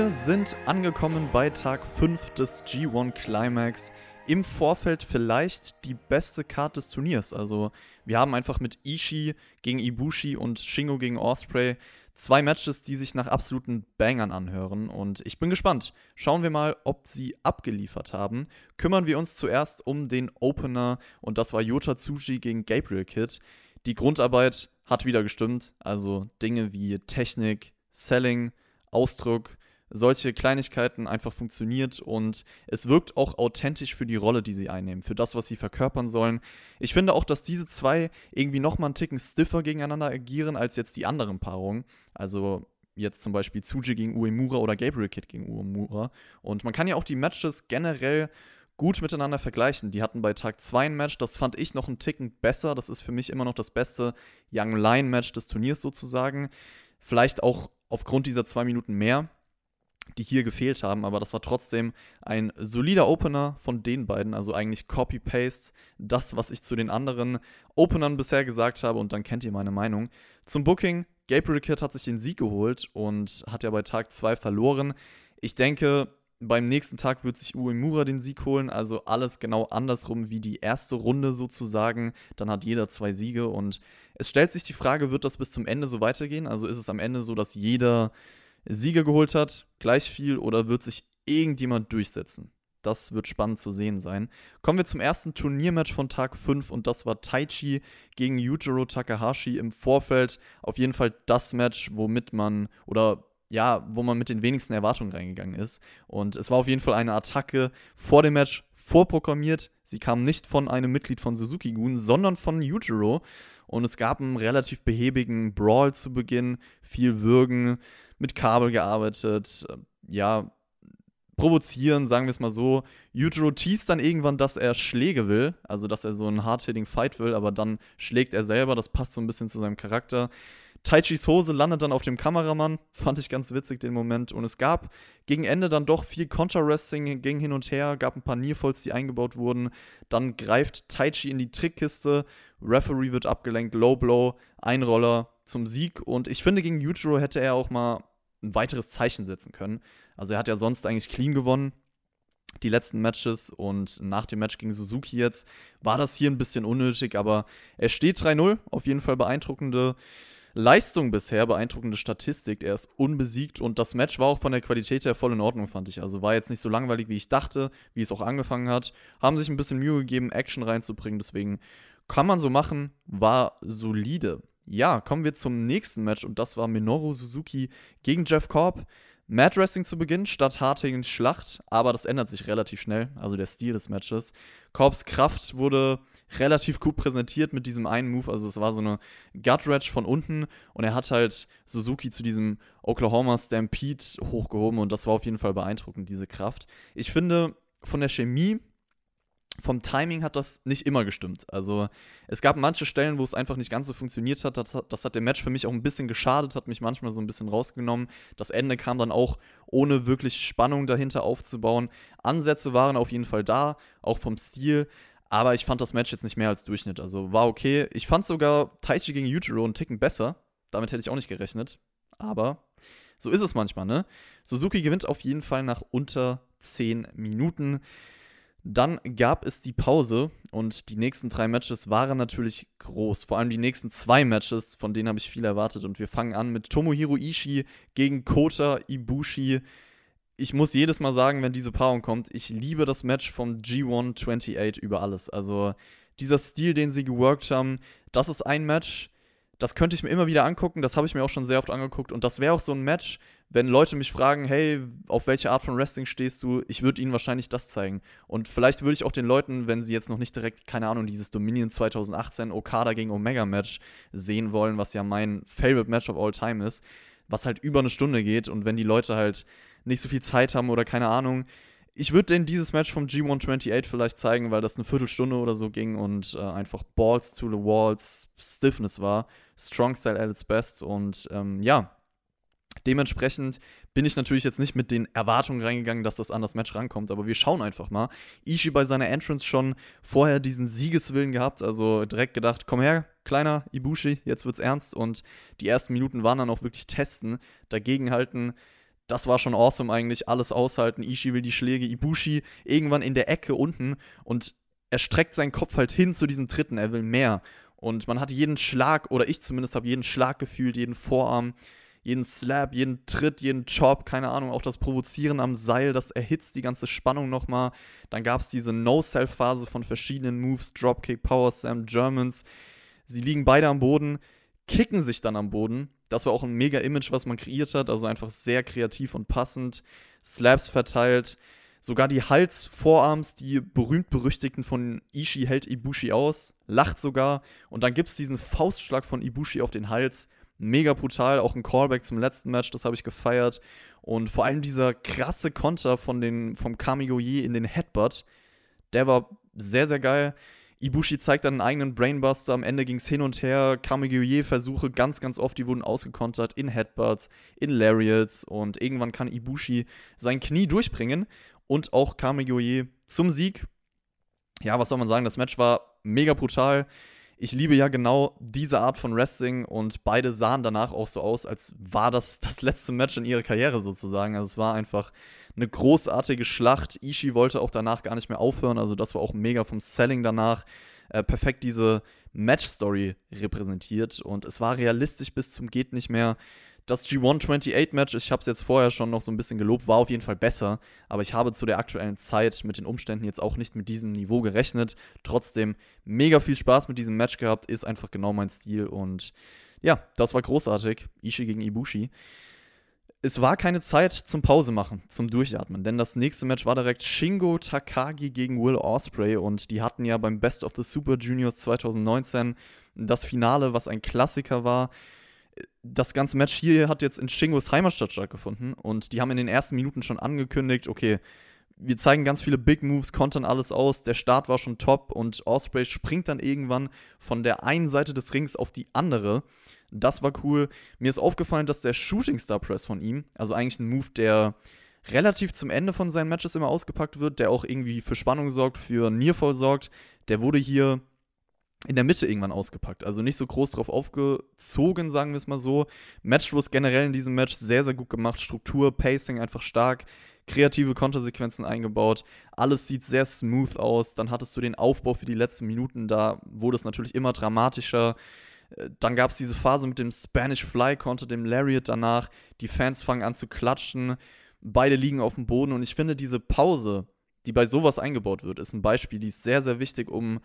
Wir sind angekommen bei Tag 5 des G1 Climax. Im Vorfeld vielleicht die beste Card des Turniers. Also, wir haben einfach mit Ishii gegen Ibushi und Shingo gegen Osprey zwei Matches, die sich nach absoluten Bangern anhören. Und ich bin gespannt. Schauen wir mal, ob sie abgeliefert haben. Kümmern wir uns zuerst um den Opener. Und das war Yota Tsuji gegen Gabriel Kidd. Die Grundarbeit hat wieder gestimmt. Also Dinge wie Technik, Selling, Ausdruck, solche Kleinigkeiten einfach funktioniert und es wirkt auch authentisch für die Rolle, die sie einnehmen, für das, was sie verkörpern sollen. Ich finde auch, dass diese zwei irgendwie nochmal einen Ticken stiffer gegeneinander agieren als jetzt die anderen Paarungen. Also jetzt zum Beispiel Tsuji gegen Uemura oder Gabriel Kid gegen Uemura. Und man kann ja auch die Matches generell gut miteinander vergleichen. Die hatten bei Tag 2 ein Match, das fand ich noch einen Ticken besser. Das ist für mich immer noch das beste Young Lion Match des Turniers sozusagen. Vielleicht auch aufgrund dieser zwei Minuten mehr, die hier gefehlt haben, aber das war trotzdem ein solider Opener von den beiden, also eigentlich Copy-Paste, das, was ich zu den anderen Openern bisher gesagt habe und dann kennt ihr meine Meinung. Zum Booking, Gabriel Kidd hat sich den Sieg geholt und hat ja bei Tag 2 verloren. Ich denke, beim nächsten Tag wird sich Uemura den Sieg holen, also alles genau andersrum wie die erste Runde sozusagen. Dann hat jeder zwei Siege und es stellt sich die Frage, wird das bis zum Ende so weitergehen? Also ist es am Ende so, dass jeder Siege geholt hat, gleich viel, oder wird sich irgendjemand durchsetzen? Das wird spannend zu sehen sein. Kommen wir zum ersten Turniermatch von Tag 5 und das war Taichi gegen Yujiro Takahashi im Vorfeld. Auf jeden Fall das Match, womit man oder ja, wo man mit den wenigsten Erwartungen reingegangen ist. Und es war auf jeden Fall eine Attacke vor dem Match vorprogrammiert. Sie kam nicht von einem Mitglied von Suzuki Gun, sondern von Yujiro. Und es gab einen relativ behäbigen Brawl zu Beginn, viel Würgen, mit Kabel gearbeitet, ja, provozieren, sagen wir es mal so. Yujiro teast dann irgendwann, dass er Schläge will, also dass er so einen hard-hitting Fight will, aber dann schlägt er selber, das passt so ein bisschen zu seinem Charakter. Taichis Hose landet dann auf dem Kameramann, fand ich ganz witzig den Moment. Und es gab gegen Ende dann doch viel Counter-Wrestling, ging hin und her, gab ein paar Nearfalls, die eingebaut wurden. Dann greift Taichi in die Trickkiste, Referee wird abgelenkt, Low Blow, Einroller zum Sieg. Und ich finde, gegen Yujiro hätte er auch mal ein weiteres Zeichen setzen können. Also er hat ja sonst eigentlich clean gewonnen, die letzten Matches und nach dem Match gegen Suzuki jetzt war das hier ein bisschen unnötig, aber er steht 3-0, auf jeden Fall beeindruckende Leistung bisher, beeindruckende Statistik. Er ist unbesiegt und das Match war auch von der Qualität her voll in Ordnung, fand ich. Also war jetzt nicht so langweilig, wie ich dachte, wie es auch angefangen hat. Haben sich ein bisschen Mühe gegeben, Action reinzubringen, deswegen kann man so machen, war solide. Ja, kommen wir zum nächsten Match und das war Minoru Suzuki gegen Jeff Korb. Mad Wrestling zu Beginn statt hartigen Schlacht, aber das ändert sich relativ schnell, also der Stil des Matches. Korbs Kraft wurde relativ gut präsentiert mit diesem einen Move, also es war so eine Gut Ratch von unten und er hat halt Suzuki zu diesem Oklahoma Stampede hochgehoben und das war auf jeden Fall beeindruckend, diese Kraft. Ich finde, von der Chemie vom Timing hat das nicht immer gestimmt. Also es gab manche Stellen, wo es einfach nicht ganz so funktioniert hat. Das, das, hat dem Match für mich auch ein bisschen geschadet, hat mich manchmal so ein bisschen rausgenommen. Das Ende kam dann auch ohne wirklich Spannung dahinter aufzubauen. Ansätze waren auf jeden Fall da, auch vom Stil. Aber ich fand das Match jetzt nicht mehr als Durchschnitt. Also war okay. Ich fand sogar Taichi gegen Utero einen Ticken besser. Damit hätte ich auch nicht gerechnet. Aber so ist es manchmal, ne? Suzuki gewinnt auf jeden Fall nach unter 10 Minuten. Dann gab es die Pause und die nächsten drei Matches waren natürlich groß. Vor allem die nächsten zwei Matches, von denen habe ich viel erwartet. Und wir fangen an mit Tomohiro Ishii gegen Kota Ibushi. Ich muss jedes Mal sagen, wenn diese Paarung kommt, ich liebe das Match vom G128 über alles. Also dieser Stil, den sie geworkt haben, das ist ein Match, das könnte ich mir immer wieder angucken. Das habe ich mir auch schon sehr oft angeguckt. Und das wäre auch so ein Match, wenn Leute mich fragen, hey, auf welche Art von Wrestling stehst du? Ich würde ihnen wahrscheinlich das zeigen. Und vielleicht würde ich auch den Leuten, wenn sie jetzt noch nicht direkt, keine Ahnung, dieses Dominion 2018 Okada gegen Omega Match sehen wollen, was ja mein Favorite Match of all time ist, was halt über eine Stunde geht. Und wenn die Leute halt nicht so viel Zeit haben oder keine Ahnung, ich würde denen dieses Match vom G128 vielleicht zeigen, weil das eine Viertelstunde oder so ging und äh, einfach Balls to the Walls, Stiffness war. Strong Style at its best. Und ähm, ja, dementsprechend bin ich natürlich jetzt nicht mit den Erwartungen reingegangen, dass das an das Match rankommt, aber wir schauen einfach mal. Ishii bei seiner Entrance schon vorher diesen Siegeswillen gehabt, also direkt gedacht, komm her, kleiner Ibushi, jetzt wird's ernst und die ersten Minuten waren dann auch wirklich testen, dagegenhalten das war schon awesome eigentlich. Alles aushalten. Ishii will die Schläge. Ibushi irgendwann in der Ecke unten und er streckt seinen Kopf halt hin zu diesem dritten. Er will mehr. Und man hat jeden Schlag, oder ich zumindest habe jeden Schlag gefühlt, jeden Vorarm, jeden Slap, jeden Tritt, jeden Chop, keine Ahnung, auch das Provozieren am Seil, das erhitzt die ganze Spannung nochmal. Dann gab es diese No-Self-Phase von verschiedenen Moves, Dropkick, Power Slam, Germans. Sie liegen beide am Boden, kicken sich dann am Boden. Das war auch ein mega Image, was man kreiert hat, also einfach sehr kreativ und passend. Slaps verteilt. Sogar die Hals-Vorarms, die berühmt-berüchtigten von Ishii hält Ibushi aus, lacht sogar. Und dann gibt es diesen Faustschlag von Ibushi auf den Hals. Mega brutal, auch ein Callback zum letzten Match, das habe ich gefeiert. Und vor allem dieser krasse Konter von den, vom Kamigoye in den Headbutt, der war sehr, sehr geil. Ibushi zeigt dann einen eigenen Brainbuster. Am Ende ging es hin und her. Kamigoye-Versuche ganz, ganz oft, die wurden ausgekontert in Headbutts, in Lariats. Und irgendwann kann Ibushi sein Knie durchbringen und auch Kamigoye zum Sieg. Ja, was soll man sagen? Das Match war mega brutal. Ich liebe ja genau diese Art von Wrestling und beide sahen danach auch so aus, als war das das letzte Match in ihrer Karriere sozusagen. Also es war einfach eine großartige Schlacht. Ishii wollte auch danach gar nicht mehr aufhören, also das war auch mega vom Selling danach. Äh, perfekt diese Match-Story repräsentiert und es war realistisch bis zum geht nicht mehr. Das G128-Match, ich habe es jetzt vorher schon noch so ein bisschen gelobt, war auf jeden Fall besser, aber ich habe zu der aktuellen Zeit mit den Umständen jetzt auch nicht mit diesem Niveau gerechnet. Trotzdem mega viel Spaß mit diesem Match gehabt, ist einfach genau mein Stil und ja, das war großartig. Ishii gegen Ibushi. Es war keine Zeit zum Pause machen, zum Durchatmen, denn das nächste Match war direkt Shingo Takagi gegen Will Osprey und die hatten ja beim Best of the Super Juniors 2019 das Finale, was ein Klassiker war. Das ganze Match hier hat jetzt in Shingos Heimatstadt stattgefunden und die haben in den ersten Minuten schon angekündigt, okay, wir zeigen ganz viele Big Moves, kontern alles aus, der Start war schon top und Osprey springt dann irgendwann von der einen Seite des Rings auf die andere. Das war cool. Mir ist aufgefallen, dass der Shooting Star Press von ihm, also eigentlich ein Move, der relativ zum Ende von seinen Matches immer ausgepackt wird, der auch irgendwie für Spannung sorgt, für Nearfall sorgt, der wurde hier in der Mitte irgendwann ausgepackt. Also nicht so groß drauf aufgezogen, sagen wir es mal so. Matchfluss generell in diesem Match sehr, sehr gut gemacht. Struktur, Pacing einfach stark. Kreative Kontersequenzen eingebaut. Alles sieht sehr smooth aus. Dann hattest du den Aufbau für die letzten Minuten. Da wurde es natürlich immer dramatischer. Äh, dann gab es diese Phase mit dem Spanish Fly Konter, dem Lariat danach. Die Fans fangen an zu klatschen. Beide liegen auf dem Boden. Und ich finde, diese Pause, die bei sowas eingebaut wird, ist ein Beispiel, die ist sehr, sehr wichtig, um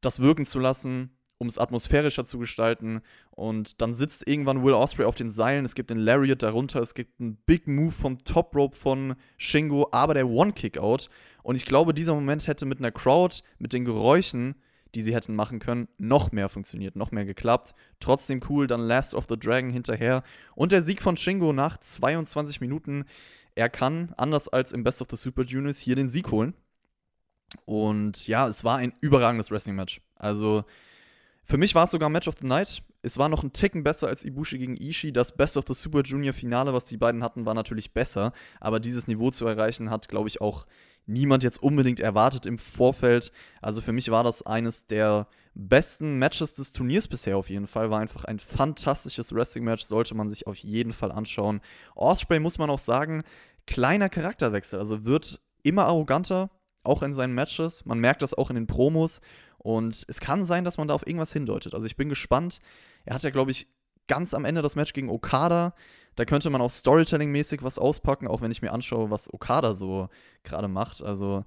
das wirken zu lassen, um es atmosphärischer zu gestalten. Und dann sitzt irgendwann Will Osprey auf den Seilen. Es gibt den Lariat darunter. Es gibt einen Big Move vom Top Rope von Shingo, aber der One-Kickout. Und ich glaube, dieser Moment hätte mit einer Crowd, mit den Geräuschen, die sie hätten machen können, noch mehr funktioniert, noch mehr geklappt. Trotzdem cool, dann Last of the Dragon hinterher. Und der Sieg von Shingo nach 22 Minuten. Er kann, anders als im Best of the Super Juniors, hier den Sieg holen. Und ja, es war ein überragendes Wrestling-Match. Also für mich war es sogar Match of the Night. Es war noch ein Ticken besser als Ibushi gegen Ishii. Das Best of the Super Junior Finale, was die beiden hatten, war natürlich besser. Aber dieses Niveau zu erreichen, hat, glaube ich, auch niemand jetzt unbedingt erwartet im Vorfeld. Also für mich war das eines der besten Matches des Turniers bisher auf jeden Fall. War einfach ein fantastisches Wrestling-Match, sollte man sich auf jeden Fall anschauen. Osprey muss man auch sagen, kleiner Charakterwechsel. Also wird immer arroganter, auch in seinen Matches. Man merkt das auch in den Promos. Und es kann sein, dass man da auf irgendwas hindeutet. Also ich bin gespannt. Er hat ja, glaube ich, ganz am Ende das Match gegen Okada. Da könnte man auch Storytelling-mäßig was auspacken, auch wenn ich mir anschaue, was Okada so gerade macht. Also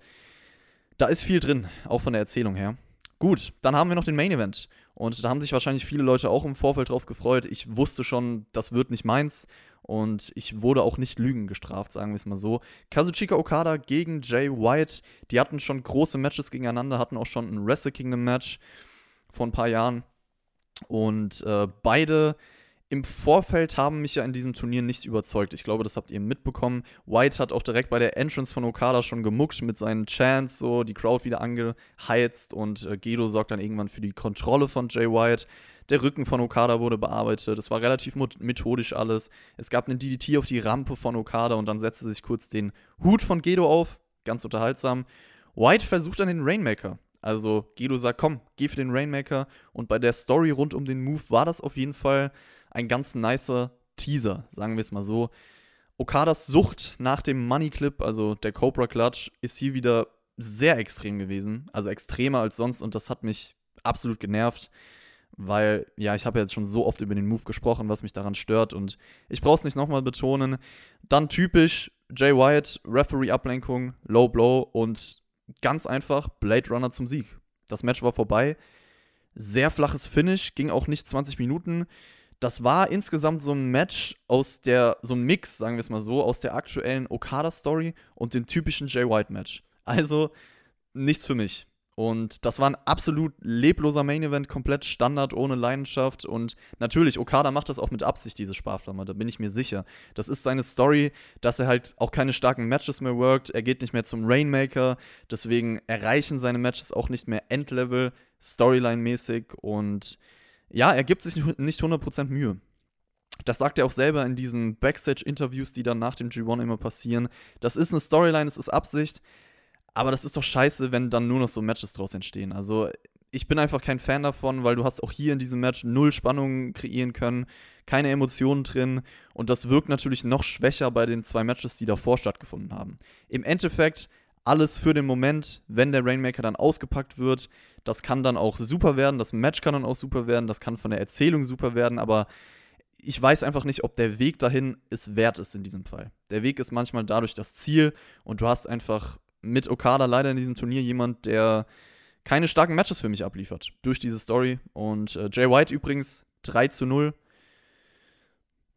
da ist viel drin, auch von der Erzählung her. Gut, dann haben wir noch den Main Event. Und da haben sich wahrscheinlich viele Leute auch im Vorfeld drauf gefreut. Ich wusste schon, das wird nicht meins. Und ich wurde auch nicht Lügen gestraft, sagen wir es mal so. Kazuchika Okada gegen Jay White. Die hatten schon große Matches gegeneinander, hatten auch schon ein Wrestle Kingdom Match vor ein paar Jahren. Und äh, beide im Vorfeld haben mich ja in diesem Turnier nicht überzeugt. Ich glaube, das habt ihr mitbekommen. White hat auch direkt bei der Entrance von Okada schon gemuckt mit seinen Chants, so die Crowd wieder angeheizt und äh, Gedo sorgt dann irgendwann für die Kontrolle von Jay White. Der Rücken von Okada wurde bearbeitet. Es war relativ methodisch alles. Es gab einen DDT auf die Rampe von Okada und dann setzte sich kurz den Hut von Gedo auf. Ganz unterhaltsam. White versucht dann den Rainmaker. Also Gedo sagt, komm, geh für den Rainmaker. Und bei der Story rund um den Move war das auf jeden Fall ein ganz nicer Teaser, sagen wir es mal so. Okadas Sucht nach dem Money Clip, also der Cobra Clutch, ist hier wieder sehr extrem gewesen. Also extremer als sonst und das hat mich absolut genervt weil, ja, ich habe jetzt schon so oft über den Move gesprochen, was mich daran stört und ich brauche es nicht nochmal betonen. Dann typisch Jay White, Referee-Ablenkung, Low Blow und ganz einfach Blade Runner zum Sieg. Das Match war vorbei. Sehr flaches Finish, ging auch nicht 20 Minuten. Das war insgesamt so ein Match aus der, so ein Mix, sagen wir es mal so, aus der aktuellen Okada-Story und dem typischen Jay White-Match. Also nichts für mich. Und das war ein absolut lebloser Main Event, komplett Standard, ohne Leidenschaft. Und natürlich, Okada macht das auch mit Absicht, diese Sparflamme, da bin ich mir sicher. Das ist seine Story, dass er halt auch keine starken Matches mehr workt. Er geht nicht mehr zum Rainmaker. Deswegen erreichen seine Matches auch nicht mehr Endlevel, Storyline-mäßig. Und ja, er gibt sich nicht 100% Mühe. Das sagt er auch selber in diesen Backstage-Interviews, die dann nach dem G1 immer passieren. Das ist eine Storyline, es ist Absicht. Aber das ist doch scheiße, wenn dann nur noch so Matches draus entstehen. Also ich bin einfach kein Fan davon, weil du hast auch hier in diesem Match null Spannung kreieren können, keine Emotionen drin und das wirkt natürlich noch schwächer bei den zwei Matches, die davor stattgefunden haben. Im Endeffekt alles für den Moment, wenn der Rainmaker dann ausgepackt wird, das kann dann auch super werden, das Match kann dann auch super werden, das kann von der Erzählung super werden, aber ich weiß einfach nicht, ob der Weg dahin es wert ist in diesem Fall. Der Weg ist manchmal dadurch das Ziel und du hast einfach mit Okada leider in diesem Turnier jemand, der keine starken Matches für mich abliefert durch diese Story. Und äh, Jay White übrigens 3 zu 0.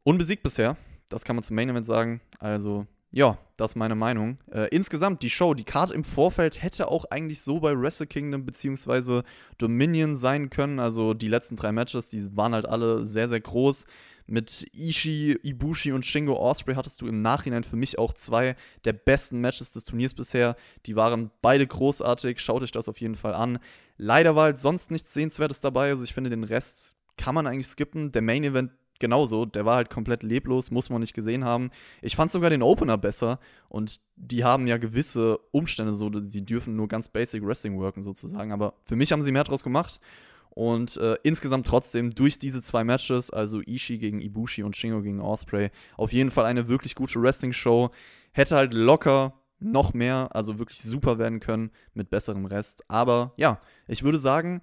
Unbesiegt bisher. Das kann man zum Main Event sagen. Also, ja, das ist meine Meinung. Äh, insgesamt, die Show, die Card im Vorfeld hätte auch eigentlich so bei Wrestle Kingdom bzw. Dominion sein können. Also, die letzten drei Matches, die waren halt alle sehr, sehr groß. Mit Ishii, Ibushi und Shingo Osprey hattest du im Nachhinein für mich auch zwei der besten Matches des Turniers bisher. Die waren beide großartig. Schaut euch das auf jeden Fall an. Leider war halt sonst nichts Sehenswertes dabei. Also ich finde, den Rest kann man eigentlich skippen. Der Main Event genauso. Der war halt komplett leblos, muss man nicht gesehen haben. Ich fand sogar den Opener besser und die haben ja gewisse Umstände so, die dürfen nur ganz basic Wrestling worken sozusagen. Aber für mich haben sie mehr draus gemacht und äh, insgesamt trotzdem durch diese zwei Matches, also Ishii gegen Ibushi und Shingo gegen Osprey, auf jeden Fall eine wirklich gute Wrestling-Show. Hätte halt locker noch mehr, also wirklich super werden können mit besserem Rest. Aber ja, ich würde sagen,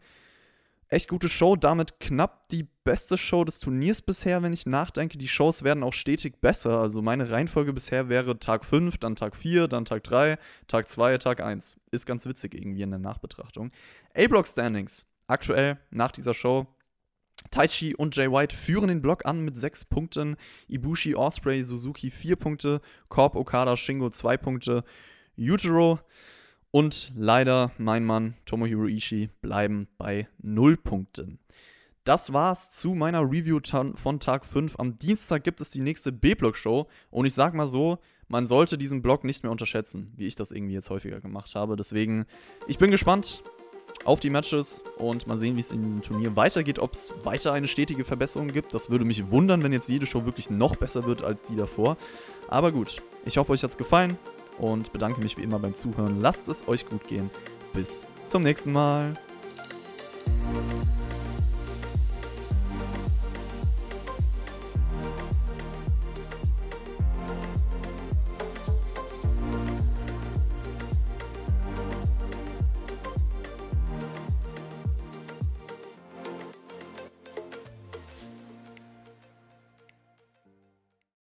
echt gute Show. Damit knapp die beste Show des Turniers bisher, wenn ich nachdenke. Die Shows werden auch stetig besser. Also meine Reihenfolge bisher wäre Tag 5, dann Tag 4, dann Tag 3, Tag 2, Tag 1. Ist ganz witzig irgendwie in der Nachbetrachtung. A-Block Standings aktuell nach dieser Show. Taichi und Jay White führen den Block an mit sechs Punkten. Ibushi, Osprey, Suzuki vier Punkte. Korb, Okada, Shingo zwei Punkte. Yujiro und leider mein Mann Tomohiro Ishii bleiben bei null Punkten. Das war's zu meiner Review von Tag 5. Am Dienstag gibt es die nächste B-Block-Show. Und ich sag mal so, man sollte diesen Block nicht mehr unterschätzen, wie ich das irgendwie jetzt häufiger gemacht habe. Deswegen, ich bin gespannt auf die Matches und mal sehen, wie es in diesem Turnier weitergeht, ob es weiter eine stetige Verbesserung gibt. Das würde mich wundern, wenn jetzt jede Show wirklich noch besser wird als die davor. Aber gut, ich hoffe, euch hat es gefallen und bedanke mich wie immer beim Zuhören. Lasst es euch gut gehen. Bis zum nächsten Mal.